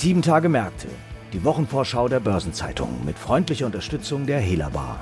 Sieben Tage Märkte, die Wochenvorschau der Börsenzeitung mit freundlicher Unterstützung der Hela Bar.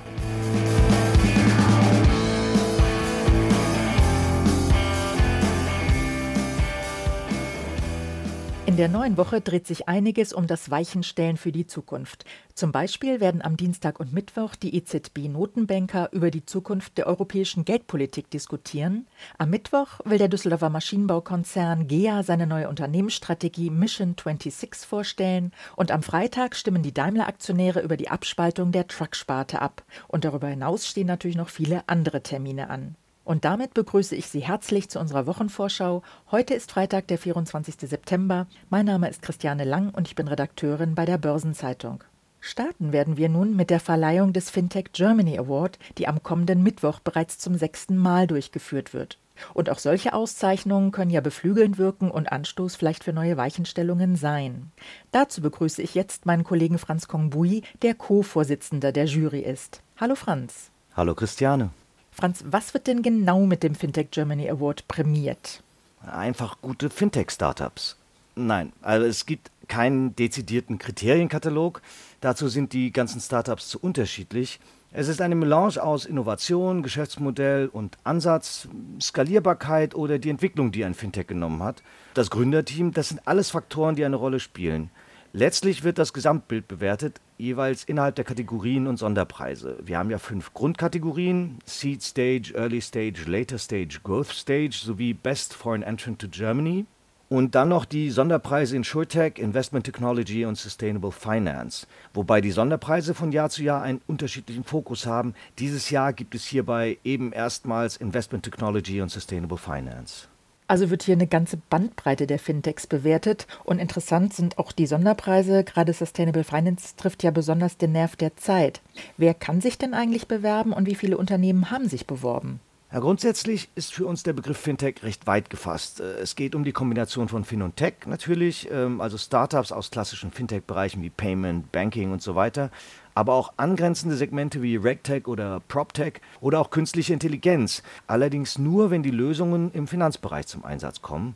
In der neuen Woche dreht sich einiges um das Weichenstellen für die Zukunft. Zum Beispiel werden am Dienstag und Mittwoch die EZB-Notenbanker über die Zukunft der europäischen Geldpolitik diskutieren. Am Mittwoch will der Düsseldorfer Maschinenbaukonzern GEA seine neue Unternehmensstrategie Mission 26 vorstellen. Und am Freitag stimmen die Daimler-Aktionäre über die Abspaltung der Trucksparte ab. Und darüber hinaus stehen natürlich noch viele andere Termine an. Und damit begrüße ich Sie herzlich zu unserer Wochenvorschau. Heute ist Freitag, der 24. September. Mein Name ist Christiane Lang und ich bin Redakteurin bei der Börsenzeitung. Starten werden wir nun mit der Verleihung des Fintech Germany Award, die am kommenden Mittwoch bereits zum sechsten Mal durchgeführt wird. Und auch solche Auszeichnungen können ja beflügelnd wirken und Anstoß vielleicht für neue Weichenstellungen sein. Dazu begrüße ich jetzt meinen Kollegen Franz Kongbui, der Co-Vorsitzender der Jury ist. Hallo Franz. Hallo Christiane. Franz, was wird denn genau mit dem Fintech Germany Award prämiert? Einfach gute Fintech-Startups. Nein, also es gibt keinen dezidierten Kriterienkatalog. Dazu sind die ganzen Startups zu unterschiedlich. Es ist eine Melange aus Innovation, Geschäftsmodell und Ansatz, Skalierbarkeit oder die Entwicklung, die ein Fintech genommen hat. Das Gründerteam, das sind alles Faktoren, die eine Rolle spielen. Letztlich wird das Gesamtbild bewertet, jeweils innerhalb der Kategorien und Sonderpreise. Wir haben ja fünf Grundkategorien: Seed Stage, Early Stage, Later Stage, Growth Stage sowie Best Foreign Entrant to Germany. Und dann noch die Sonderpreise in SureTech, Investment Technology und Sustainable Finance. Wobei die Sonderpreise von Jahr zu Jahr einen unterschiedlichen Fokus haben. Dieses Jahr gibt es hierbei eben erstmals Investment Technology und Sustainable Finance. Also wird hier eine ganze Bandbreite der Fintechs bewertet und interessant sind auch die Sonderpreise. Gerade Sustainable Finance trifft ja besonders den Nerv der Zeit. Wer kann sich denn eigentlich bewerben und wie viele Unternehmen haben sich beworben? Ja, grundsätzlich ist für uns der Begriff Fintech recht weit gefasst. Äh, es geht um die Kombination von Fin und Tech natürlich, ähm, also Startups aus klassischen Fintech-Bereichen wie Payment, Banking und so weiter, aber auch angrenzende Segmente wie RegTech oder PropTech oder auch künstliche Intelligenz. Allerdings nur, wenn die Lösungen im Finanzbereich zum Einsatz kommen.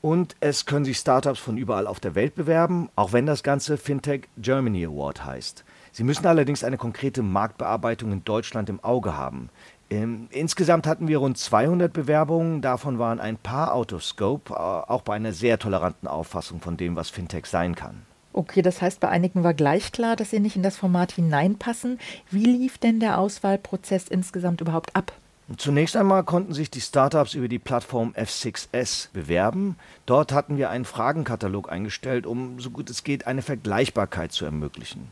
Und es können sich Startups von überall auf der Welt bewerben, auch wenn das Ganze Fintech Germany Award heißt. Sie müssen allerdings eine konkrete Marktbearbeitung in Deutschland im Auge haben. Ähm, insgesamt hatten wir rund 200 Bewerbungen, davon waren ein paar out of scope, äh, auch bei einer sehr toleranten Auffassung von dem, was Fintech sein kann. Okay, das heißt, bei einigen war gleich klar, dass sie nicht in das Format hineinpassen. Wie lief denn der Auswahlprozess insgesamt überhaupt ab? Zunächst einmal konnten sich die Startups über die Plattform F6S bewerben. Dort hatten wir einen Fragenkatalog eingestellt, um so gut es geht eine Vergleichbarkeit zu ermöglichen.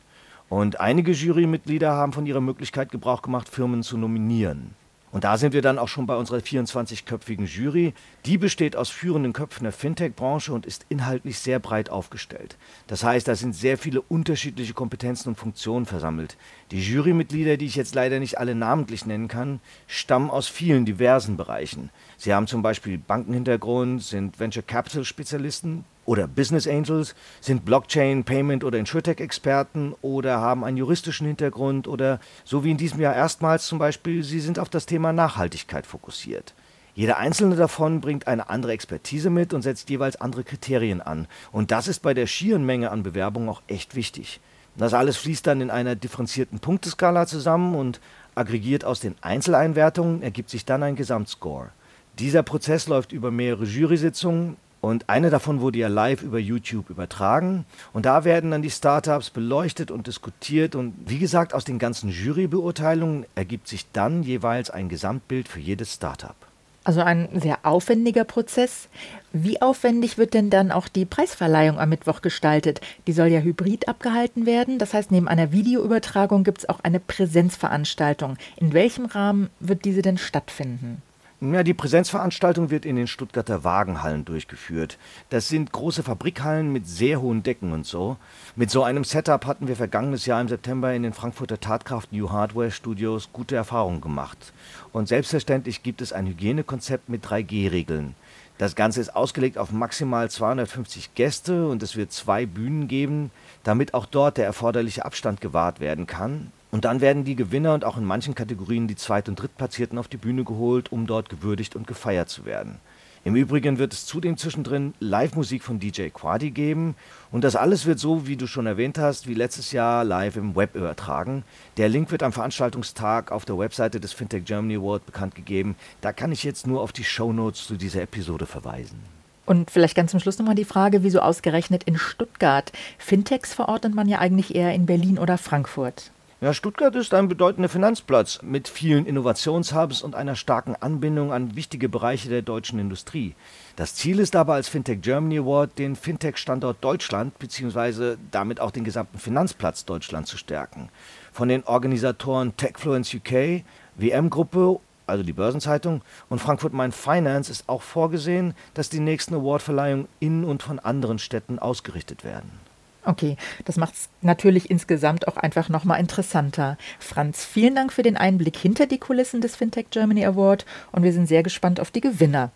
Und einige Jurymitglieder haben von ihrer Möglichkeit Gebrauch gemacht, Firmen zu nominieren. Und da sind wir dann auch schon bei unserer 24-köpfigen Jury. Die besteht aus führenden Köpfen der Fintech-Branche und ist inhaltlich sehr breit aufgestellt. Das heißt, da sind sehr viele unterschiedliche Kompetenzen und Funktionen versammelt. Die Jurymitglieder, die ich jetzt leider nicht alle namentlich nennen kann, stammen aus vielen diversen Bereichen. Sie haben zum Beispiel Bankenhintergrund, sind Venture Capital Spezialisten, oder Business Angels, sind Blockchain, Payment oder Insurtech-Experten oder haben einen juristischen Hintergrund oder so wie in diesem Jahr erstmals zum Beispiel, sie sind auf das Thema Nachhaltigkeit fokussiert. Jeder einzelne davon bringt eine andere Expertise mit und setzt jeweils andere Kriterien an. Und das ist bei der schieren Menge an Bewerbungen auch echt wichtig. Das alles fließt dann in einer differenzierten Punkteskala zusammen und aggregiert aus den Einzeleinwertungen ergibt sich dann ein Gesamtscore. Dieser Prozess läuft über mehrere Jury-Sitzungen, und eine davon wurde ja live über YouTube übertragen. Und da werden dann die Startups beleuchtet und diskutiert. Und wie gesagt, aus den ganzen Jurybeurteilungen ergibt sich dann jeweils ein Gesamtbild für jedes Startup. Also ein sehr aufwendiger Prozess. Wie aufwendig wird denn dann auch die Preisverleihung am Mittwoch gestaltet? Die soll ja hybrid abgehalten werden. Das heißt, neben einer Videoübertragung gibt es auch eine Präsenzveranstaltung. In welchem Rahmen wird diese denn stattfinden? Ja, die Präsenzveranstaltung wird in den Stuttgarter Wagenhallen durchgeführt. Das sind große Fabrikhallen mit sehr hohen Decken und so. Mit so einem Setup hatten wir vergangenes Jahr im September in den Frankfurter Tatkraft New Hardware Studios gute Erfahrungen gemacht. Und selbstverständlich gibt es ein Hygienekonzept mit 3G-Regeln. Das Ganze ist ausgelegt auf maximal 250 Gäste und es wird zwei Bühnen geben, damit auch dort der erforderliche Abstand gewahrt werden kann. Und dann werden die Gewinner und auch in manchen Kategorien die Zweit- und Drittplatzierten auf die Bühne geholt, um dort gewürdigt und gefeiert zu werden. Im Übrigen wird es zudem zwischendrin Live-Musik von DJ Quadi geben. Und das alles wird so, wie du schon erwähnt hast, wie letztes Jahr live im Web übertragen. Der Link wird am Veranstaltungstag auf der Webseite des Fintech Germany Award bekannt gegeben. Da kann ich jetzt nur auf die Shownotes zu dieser Episode verweisen. Und vielleicht ganz zum Schluss nochmal die Frage, wieso ausgerechnet in Stuttgart? Fintechs verordnet man ja eigentlich eher in Berlin oder Frankfurt. Ja, Stuttgart ist ein bedeutender Finanzplatz mit vielen Innovationshubs und einer starken Anbindung an wichtige Bereiche der deutschen Industrie. Das Ziel ist aber als Fintech Germany Award, den Fintech-Standort Deutschland bzw. damit auch den gesamten Finanzplatz Deutschland zu stärken. Von den Organisatoren Techfluence UK, WM-Gruppe, also die Börsenzeitung, und Frankfurt Main Finance ist auch vorgesehen, dass die nächsten Awardverleihungen in und von anderen Städten ausgerichtet werden. Okay, das macht es natürlich insgesamt auch einfach nochmal interessanter. Franz, vielen Dank für den Einblick hinter die Kulissen des Fintech Germany Award und wir sind sehr gespannt auf die Gewinner.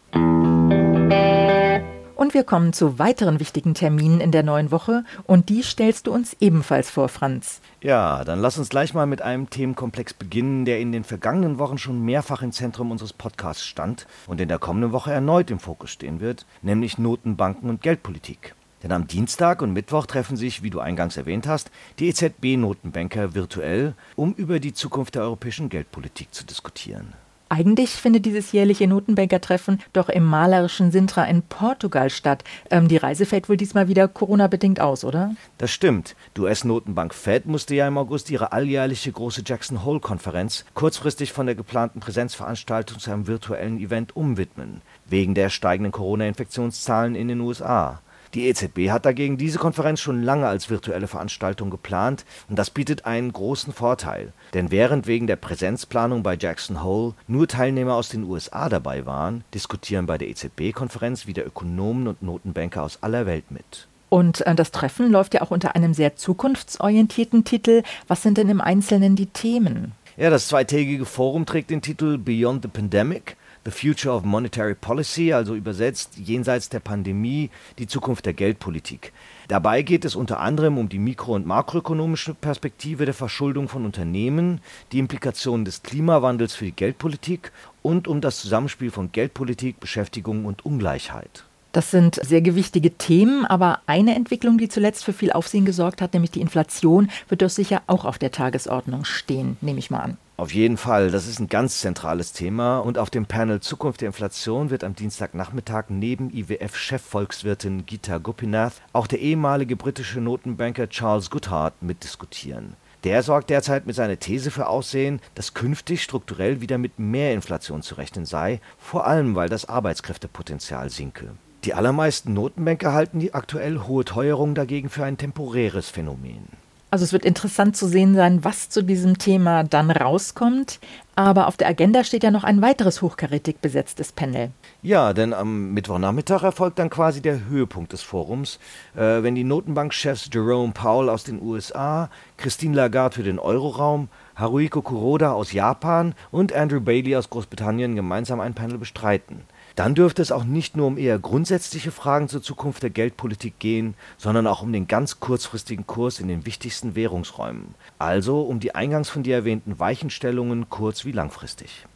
Und wir kommen zu weiteren wichtigen Terminen in der neuen Woche und die stellst du uns ebenfalls vor, Franz. Ja, dann lass uns gleich mal mit einem Themenkomplex beginnen, der in den vergangenen Wochen schon mehrfach im Zentrum unseres Podcasts stand und in der kommenden Woche erneut im Fokus stehen wird, nämlich Notenbanken und Geldpolitik. Denn am Dienstag und Mittwoch treffen sich, wie du eingangs erwähnt hast, die EZB-Notenbanker virtuell, um über die Zukunft der europäischen Geldpolitik zu diskutieren. Eigentlich findet dieses jährliche Notenbankertreffen doch im malerischen Sintra in Portugal statt. Ähm, die Reise fällt wohl diesmal wieder Corona-bedingt aus, oder? Das stimmt. Die US-Notenbank Fed musste ja im August ihre alljährliche große Jackson Hole-Konferenz kurzfristig von der geplanten Präsenzveranstaltung zu einem virtuellen Event umwidmen, wegen der steigenden Corona-Infektionszahlen in den USA. Die EZB hat dagegen diese Konferenz schon lange als virtuelle Veranstaltung geplant und das bietet einen großen Vorteil. Denn während wegen der Präsenzplanung bei Jackson Hole nur Teilnehmer aus den USA dabei waren, diskutieren bei der EZB-Konferenz wieder Ökonomen und Notenbanker aus aller Welt mit. Und äh, das Treffen läuft ja auch unter einem sehr zukunftsorientierten Titel. Was sind denn im Einzelnen die Themen? Ja, das zweitägige Forum trägt den Titel Beyond the Pandemic The Future of Monetary Policy, also übersetzt jenseits der Pandemie, die Zukunft der Geldpolitik. Dabei geht es unter anderem um die mikro- und makroökonomische Perspektive der Verschuldung von Unternehmen, die Implikationen des Klimawandels für die Geldpolitik und um das Zusammenspiel von Geldpolitik, Beschäftigung und Ungleichheit. Das sind sehr gewichtige Themen, aber eine Entwicklung, die zuletzt für viel Aufsehen gesorgt hat, nämlich die Inflation, wird doch sicher auch auf der Tagesordnung stehen, nehme ich mal an. Auf jeden Fall, das ist ein ganz zentrales Thema und auf dem Panel Zukunft der Inflation wird am Dienstagnachmittag neben IWF-Chefvolkswirtin Gita Gopinath auch der ehemalige britische Notenbanker Charles Goodhart mitdiskutieren. Der sorgt derzeit mit seiner These für Aussehen, dass künftig strukturell wieder mit mehr Inflation zu rechnen sei, vor allem weil das Arbeitskräftepotenzial sinke. Die allermeisten Notenbanker halten die aktuell hohe Teuerung dagegen für ein temporäres Phänomen. Also es wird interessant zu sehen sein, was zu diesem Thema dann rauskommt. Aber auf der Agenda steht ja noch ein weiteres hochkarätig besetztes Panel. Ja, denn am Mittwochnachmittag erfolgt dann quasi der Höhepunkt des Forums, äh, wenn die Notenbankchefs Jerome Powell aus den USA, Christine Lagarde für den Euroraum, Haruiko Kuroda aus Japan und Andrew Bailey aus Großbritannien gemeinsam ein Panel bestreiten. Dann dürfte es auch nicht nur um eher grundsätzliche Fragen zur Zukunft der Geldpolitik gehen, sondern auch um den ganz kurzfristigen Kurs in den wichtigsten Währungsräumen, also um die eingangs von dir erwähnten Weichenstellungen kurz- wie langfristig.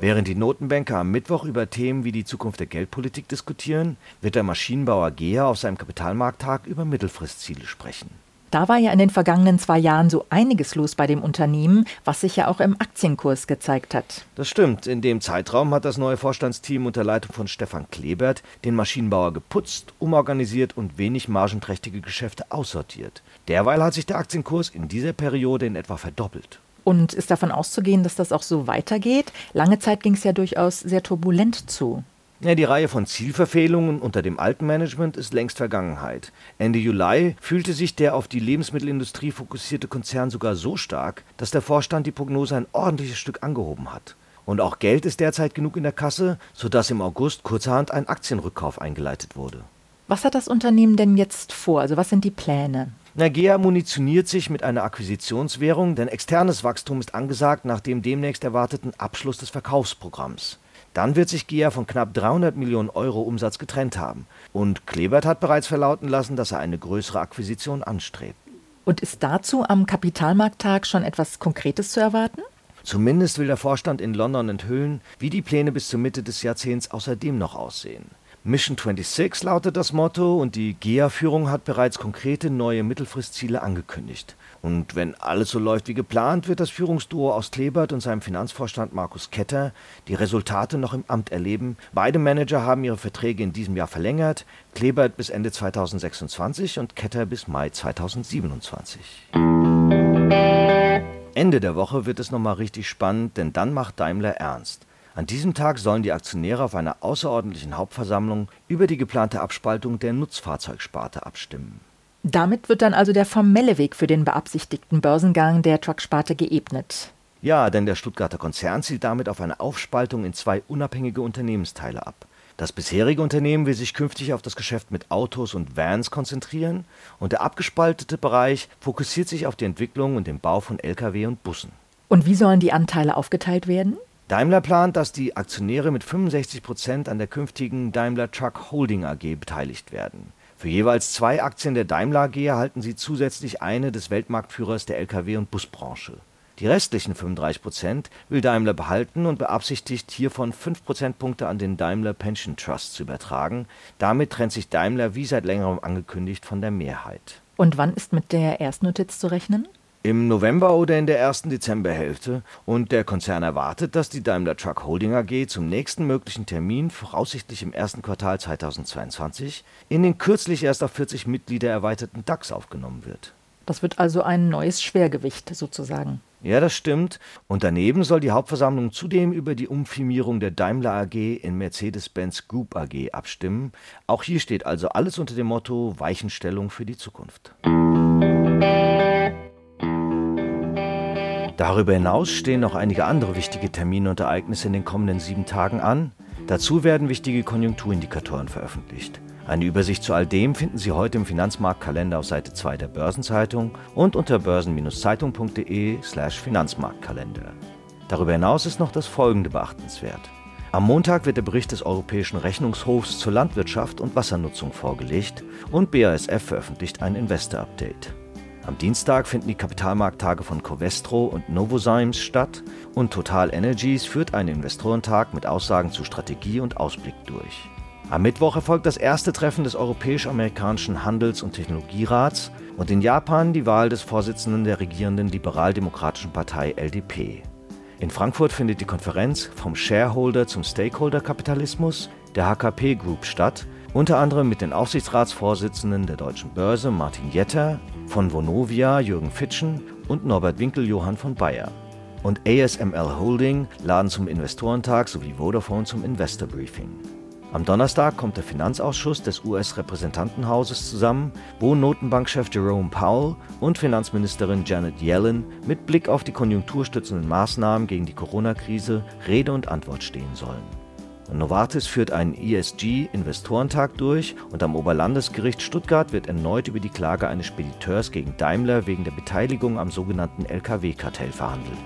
Während die Notenbanker am Mittwoch über Themen wie die Zukunft der Geldpolitik diskutieren, wird der Maschinenbauer GEA auf seinem Kapitalmarkttag über Mittelfristziele sprechen. Da war ja in den vergangenen zwei Jahren so einiges los bei dem Unternehmen, was sich ja auch im Aktienkurs gezeigt hat. Das stimmt. In dem Zeitraum hat das neue Vorstandsteam unter Leitung von Stefan Klebert den Maschinenbauer geputzt, umorganisiert und wenig margenträchtige Geschäfte aussortiert. Derweil hat sich der Aktienkurs in dieser Periode in etwa verdoppelt. Und ist davon auszugehen, dass das auch so weitergeht? Lange Zeit ging es ja durchaus sehr turbulent zu. Ja, die Reihe von Zielverfehlungen unter dem alten Management ist längst Vergangenheit. Ende Juli fühlte sich der auf die Lebensmittelindustrie fokussierte Konzern sogar so stark, dass der Vorstand die Prognose ein ordentliches Stück angehoben hat. Und auch Geld ist derzeit genug in der Kasse, sodass im August kurzerhand ein Aktienrückkauf eingeleitet wurde. Was hat das Unternehmen denn jetzt vor? Also was sind die Pläne? Nagea munitioniert sich mit einer Akquisitionswährung, denn externes Wachstum ist angesagt nach dem demnächst erwarteten Abschluss des Verkaufsprogramms. Dann wird sich GEA von knapp 300 Millionen Euro Umsatz getrennt haben. Und Klebert hat bereits verlauten lassen, dass er eine größere Akquisition anstrebt. Und ist dazu am Kapitalmarkttag schon etwas Konkretes zu erwarten? Zumindest will der Vorstand in London enthüllen, wie die Pläne bis zur Mitte des Jahrzehnts außerdem noch aussehen. Mission 26 lautet das Motto und die GEA-Führung hat bereits konkrete neue Mittelfristziele angekündigt. Und wenn alles so läuft wie geplant, wird das Führungsduo aus Klebert und seinem Finanzvorstand Markus Ketter die Resultate noch im Amt erleben. Beide Manager haben ihre Verträge in diesem Jahr verlängert, Klebert bis Ende 2026 und Ketter bis Mai 2027. Ende der Woche wird es nochmal richtig spannend, denn dann macht Daimler ernst. An diesem Tag sollen die Aktionäre auf einer außerordentlichen Hauptversammlung über die geplante Abspaltung der Nutzfahrzeugsparte abstimmen. Damit wird dann also der formelle Weg für den beabsichtigten Börsengang der Trucksparte geebnet. Ja, denn der Stuttgarter Konzern zielt damit auf eine Aufspaltung in zwei unabhängige Unternehmensteile ab. Das bisherige Unternehmen will sich künftig auf das Geschäft mit Autos und Vans konzentrieren und der abgespaltete Bereich fokussiert sich auf die Entwicklung und den Bau von Lkw und Bussen. Und wie sollen die Anteile aufgeteilt werden? Daimler plant, dass die Aktionäre mit 65 Prozent an der künftigen Daimler Truck Holding AG beteiligt werden. Für jeweils zwei Aktien der Daimler AG erhalten sie zusätzlich eine des Weltmarktführers der Lkw- und Busbranche. Die restlichen 35 Prozent will Daimler behalten und beabsichtigt, hiervon 5 Prozentpunkte an den Daimler Pension Trust zu übertragen. Damit trennt sich Daimler wie seit längerem angekündigt von der Mehrheit. Und wann ist mit der Erstnotiz zu rechnen? Im November oder in der ersten Dezemberhälfte und der Konzern erwartet, dass die Daimler Truck Holding AG zum nächsten möglichen Termin, voraussichtlich im ersten Quartal 2022, in den kürzlich erst auf 40 Mitglieder erweiterten DAX aufgenommen wird. Das wird also ein neues Schwergewicht sozusagen. Ja, das stimmt. Und daneben soll die Hauptversammlung zudem über die Umfirmierung der Daimler AG in Mercedes-Benz Group AG abstimmen. Auch hier steht also alles unter dem Motto Weichenstellung für die Zukunft. Darüber hinaus stehen noch einige andere wichtige Termine und Ereignisse in den kommenden sieben Tagen an. Dazu werden wichtige Konjunkturindikatoren veröffentlicht. Eine Übersicht zu all dem finden Sie heute im Finanzmarktkalender auf Seite 2 der Börsenzeitung und unter börsen-zeitung.de/slash Finanzmarktkalender. Darüber hinaus ist noch das folgende beachtenswert. Am Montag wird der Bericht des Europäischen Rechnungshofs zur Landwirtschaft und Wassernutzung vorgelegt und BASF veröffentlicht ein Investor-Update. Am Dienstag finden die Kapitalmarkttage von Covestro und Novozymes statt und Total Energies führt einen Investorentag mit Aussagen zu Strategie und Ausblick durch. Am Mittwoch erfolgt das erste Treffen des Europäisch-Amerikanischen Handels- und Technologierats und in Japan die Wahl des Vorsitzenden der regierenden liberal-demokratischen Partei LDP. In Frankfurt findet die Konferenz vom Shareholder zum Stakeholder-Kapitalismus der HKP Group statt, unter anderem mit den Aufsichtsratsvorsitzenden der Deutschen Börse Martin Jetter, von Vonovia Jürgen Fitschen und Norbert Winkel Johann von Bayer. Und ASML Holding laden zum Investorentag sowie Vodafone zum Investor Briefing. Am Donnerstag kommt der Finanzausschuss des US-Repräsentantenhauses zusammen, wo Notenbankchef Jerome Powell und Finanzministerin Janet Yellen mit Blick auf die konjunkturstützenden Maßnahmen gegen die Corona-Krise Rede und Antwort stehen sollen. Novartis führt einen ESG-Investorentag durch und am Oberlandesgericht Stuttgart wird erneut über die Klage eines Spediteurs gegen Daimler wegen der Beteiligung am sogenannten Lkw-Kartell verhandelt.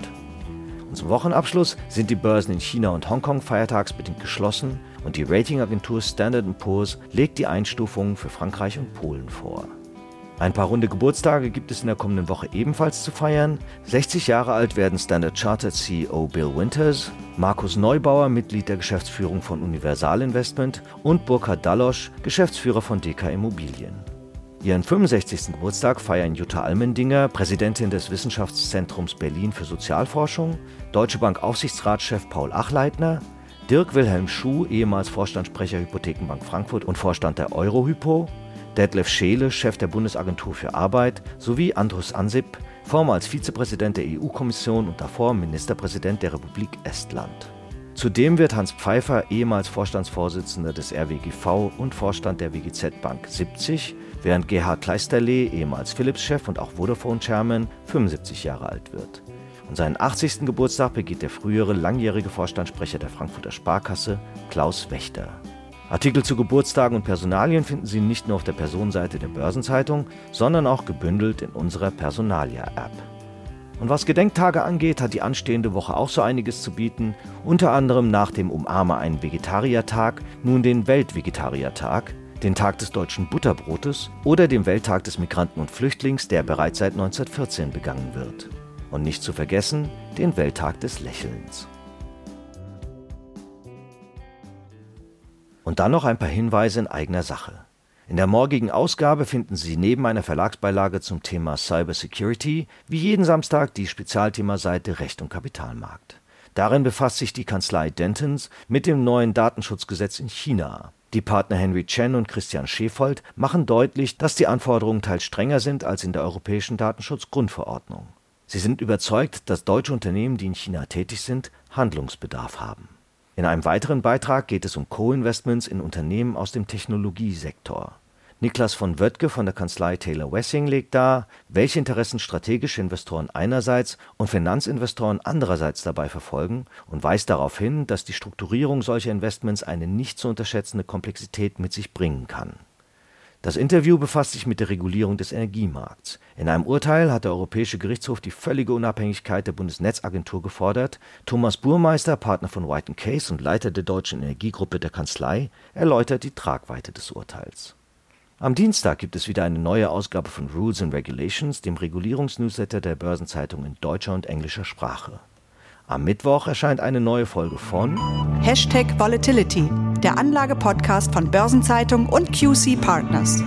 Und zum Wochenabschluss sind die Börsen in China und Hongkong feiertagsbedingt geschlossen und die Ratingagentur Standard Poor's legt die Einstufungen für Frankreich und Polen vor. Ein paar runde Geburtstage gibt es in der kommenden Woche ebenfalls zu feiern. 60 Jahre alt werden Standard Chartered CEO Bill Winters, Markus Neubauer, Mitglied der Geschäftsführung von Universal Investment und Burkhard Dallosch, Geschäftsführer von DK Immobilien. Ihren 65. Geburtstag feiern Jutta Almendinger, Präsidentin des Wissenschaftszentrums Berlin für Sozialforschung, Deutsche Bank Aufsichtsratschef Paul Achleitner, Dirk Wilhelm Schuh, ehemals Vorstandssprecher Hypothekenbank Frankfurt und Vorstand der Eurohypo, Detlef Scheele, Chef der Bundesagentur für Arbeit, sowie Andrus Ansip, vormals Vizepräsident der EU-Kommission und davor Ministerpräsident der Republik Estland. Zudem wird Hans Pfeiffer, ehemals Vorstandsvorsitzender des RWGV und Vorstand der WGZ Bank 70, während Gerhard Kleisterlee, ehemals Philips-Chef und auch Vodafone-Chairman, 75 Jahre alt wird. Und seinen 80. Geburtstag begeht der frühere langjährige Vorstandssprecher der Frankfurter Sparkasse, Klaus Wächter. Artikel zu Geburtstagen und Personalien finden Sie nicht nur auf der Personenseite der Börsenzeitung, sondern auch gebündelt in unserer Personalia-App. Und was Gedenktage angeht, hat die anstehende Woche auch so einiges zu bieten, unter anderem nach dem Umarme einen Vegetariertag nun den Weltvegetariertag, den Tag des deutschen Butterbrotes oder dem Welttag des Migranten und Flüchtlings, der bereits seit 1914 begangen wird. Und nicht zu vergessen den Welttag des Lächelns. Und dann noch ein paar Hinweise in eigener Sache. In der morgigen Ausgabe finden Sie neben einer Verlagsbeilage zum Thema Cybersecurity wie jeden Samstag die Spezialthemaseite Recht und Kapitalmarkt. Darin befasst sich die Kanzlei Dentons mit dem neuen Datenschutzgesetz in China. Die Partner Henry Chen und Christian Schefold machen deutlich, dass die Anforderungen teils strenger sind als in der Europäischen Datenschutzgrundverordnung. Sie sind überzeugt, dass deutsche Unternehmen, die in China tätig sind, Handlungsbedarf haben. In einem weiteren Beitrag geht es um Co-Investments in Unternehmen aus dem Technologiesektor. Niklas von Wöttke von der Kanzlei Taylor Wessing legt dar, welche Interessen strategische Investoren einerseits und Finanzinvestoren andererseits dabei verfolgen und weist darauf hin, dass die Strukturierung solcher Investments eine nicht zu unterschätzende Komplexität mit sich bringen kann. Das Interview befasst sich mit der Regulierung des Energiemarkts. In einem Urteil hat der Europäische Gerichtshof die völlige Unabhängigkeit der Bundesnetzagentur gefordert. Thomas Burmeister, Partner von White Case und Leiter der deutschen Energiegruppe der Kanzlei, erläutert die Tragweite des Urteils. Am Dienstag gibt es wieder eine neue Ausgabe von Rules and Regulations, dem Regulierungsnewsletter der Börsenzeitung in deutscher und englischer Sprache. Am Mittwoch erscheint eine neue Folge von Hashtag Volatility, der Anlagepodcast von Börsenzeitung und QC Partners.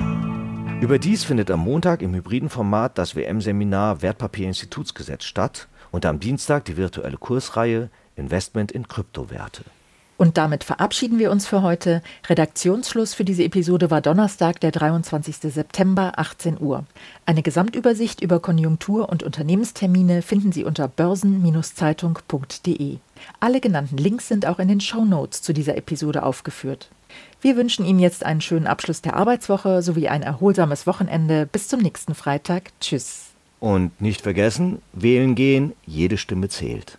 Überdies findet am Montag im hybriden Format das WM-Seminar Wertpapierinstitutsgesetz statt und am Dienstag die virtuelle Kursreihe Investment in Kryptowerte. Und damit verabschieden wir uns für heute. Redaktionsschluss für diese Episode war Donnerstag, der 23. September, 18 Uhr. Eine Gesamtübersicht über Konjunktur- und Unternehmenstermine finden Sie unter börsen-zeitung.de. Alle genannten Links sind auch in den Show Notes zu dieser Episode aufgeführt. Wir wünschen Ihnen jetzt einen schönen Abschluss der Arbeitswoche sowie ein erholsames Wochenende. Bis zum nächsten Freitag. Tschüss. Und nicht vergessen, wählen gehen, jede Stimme zählt.